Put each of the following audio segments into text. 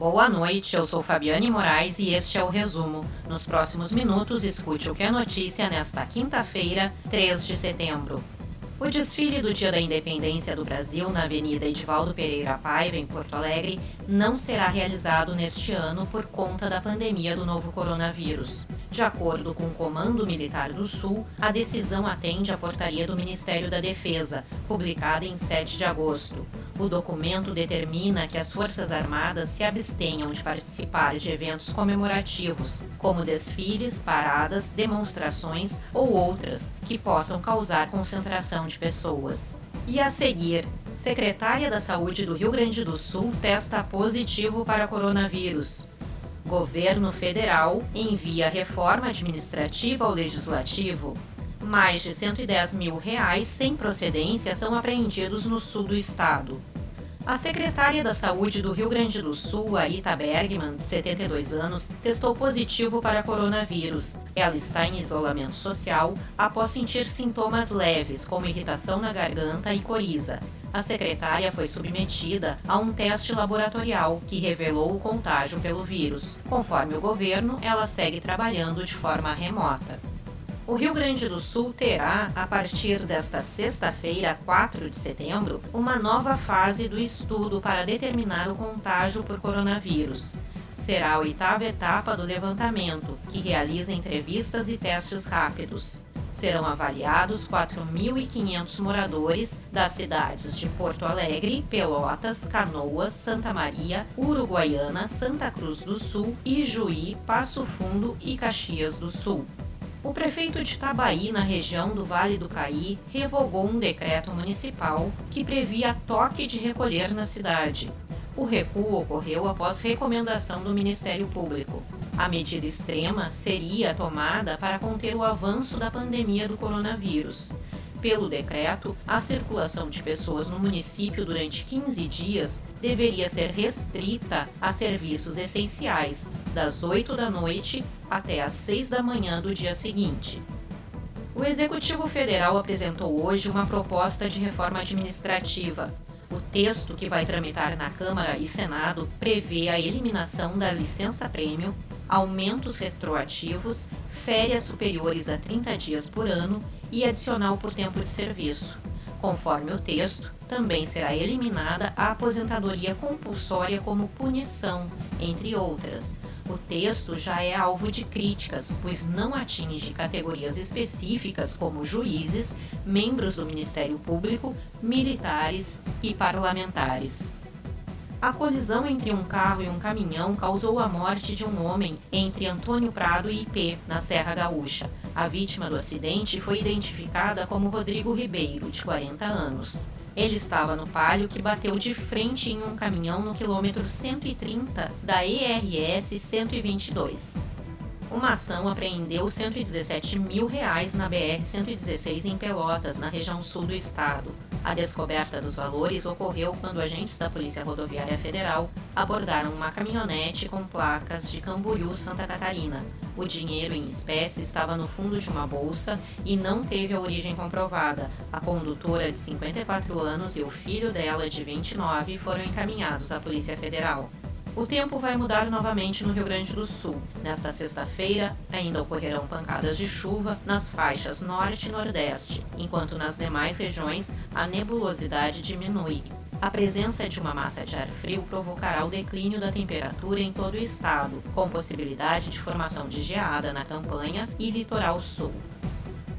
Boa noite, eu sou Fabiane Moraes e este é o resumo. Nos próximos minutos, escute o que é notícia nesta quinta-feira, 3 de setembro. O desfile do Dia da Independência do Brasil na Avenida Edivaldo Pereira Paiva, em Porto Alegre, não será realizado neste ano por conta da pandemia do novo coronavírus. De acordo com o Comando Militar do Sul, a decisão atende à portaria do Ministério da Defesa, publicada em 7 de agosto. O documento determina que as Forças Armadas se abstenham de participar de eventos comemorativos, como desfiles, paradas, demonstrações ou outras que possam causar concentração de pessoas. E a seguir, secretária da Saúde do Rio Grande do Sul testa positivo para coronavírus. Governo federal envia reforma administrativa ao legislativo. Mais de 110 mil reais sem procedência são apreendidos no sul do estado. A secretária da Saúde do Rio Grande do Sul, Arita Bergman, de 72 anos, testou positivo para coronavírus. Ela está em isolamento social após sentir sintomas leves, como irritação na garganta e coriza a secretária foi submetida a um teste laboratorial que revelou o contágio pelo vírus. Conforme o governo, ela segue trabalhando de forma remota. O Rio Grande do Sul terá, a partir desta sexta-feira, 4 de setembro, uma nova fase do estudo para determinar o contágio por coronavírus. Será a oitava etapa do levantamento, que realiza entrevistas e testes rápidos serão avaliados 4.500 moradores das cidades de Porto Alegre, Pelotas, Canoas, Santa Maria, Uruguaiana, Santa Cruz do Sul, Ijuí, Passo Fundo e Caxias do Sul. O prefeito de Itabaí, na região do Vale do Caí, revogou um decreto municipal que previa toque de recolher na cidade. O recuo ocorreu após recomendação do Ministério Público. A medida extrema seria tomada para conter o avanço da pandemia do coronavírus. Pelo decreto, a circulação de pessoas no município durante 15 dias deveria ser restrita a serviços essenciais, das 8 da noite até às 6 da manhã do dia seguinte. O Executivo Federal apresentou hoje uma proposta de reforma administrativa. O texto que vai tramitar na Câmara e Senado prevê a eliminação da licença-prêmio aumentos retroativos, férias superiores a 30 dias por ano e adicional por tempo de serviço. Conforme o texto, também será eliminada a aposentadoria compulsória como punição, entre outras. O texto já é alvo de críticas, pois não atinge categorias específicas como juízes, membros do Ministério Público, militares e parlamentares. A colisão entre um carro e um caminhão causou a morte de um homem entre Antônio Prado e Ipê, na Serra Gaúcha. A vítima do acidente foi identificada como Rodrigo Ribeiro, de 40 anos. Ele estava no palio que bateu de frente em um caminhão no quilômetro 130 da ERS 122. Uma ação apreendeu 117 mil reais na BR-116 em Pelotas, na região sul do estado. A descoberta dos valores ocorreu quando agentes da Polícia Rodoviária Federal abordaram uma caminhonete com placas de Camboriú, Santa Catarina. O dinheiro em espécie estava no fundo de uma bolsa e não teve a origem comprovada. A condutora de 54 anos e o filho dela de 29 foram encaminhados à Polícia Federal. O tempo vai mudar novamente no Rio Grande do Sul. Nesta sexta-feira, ainda ocorrerão pancadas de chuva nas faixas norte e nordeste, enquanto nas demais regiões a nebulosidade diminui. A presença de uma massa de ar frio provocará o declínio da temperatura em todo o estado, com possibilidade de formação de geada na campanha e litoral sul.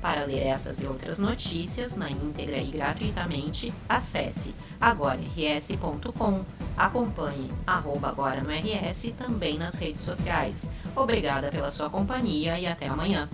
Para ler essas e outras notícias na íntegra e gratuitamente, acesse agora.rs.com. Acompanhe arroba agora no RS também nas redes sociais. Obrigada pela sua companhia e até amanhã.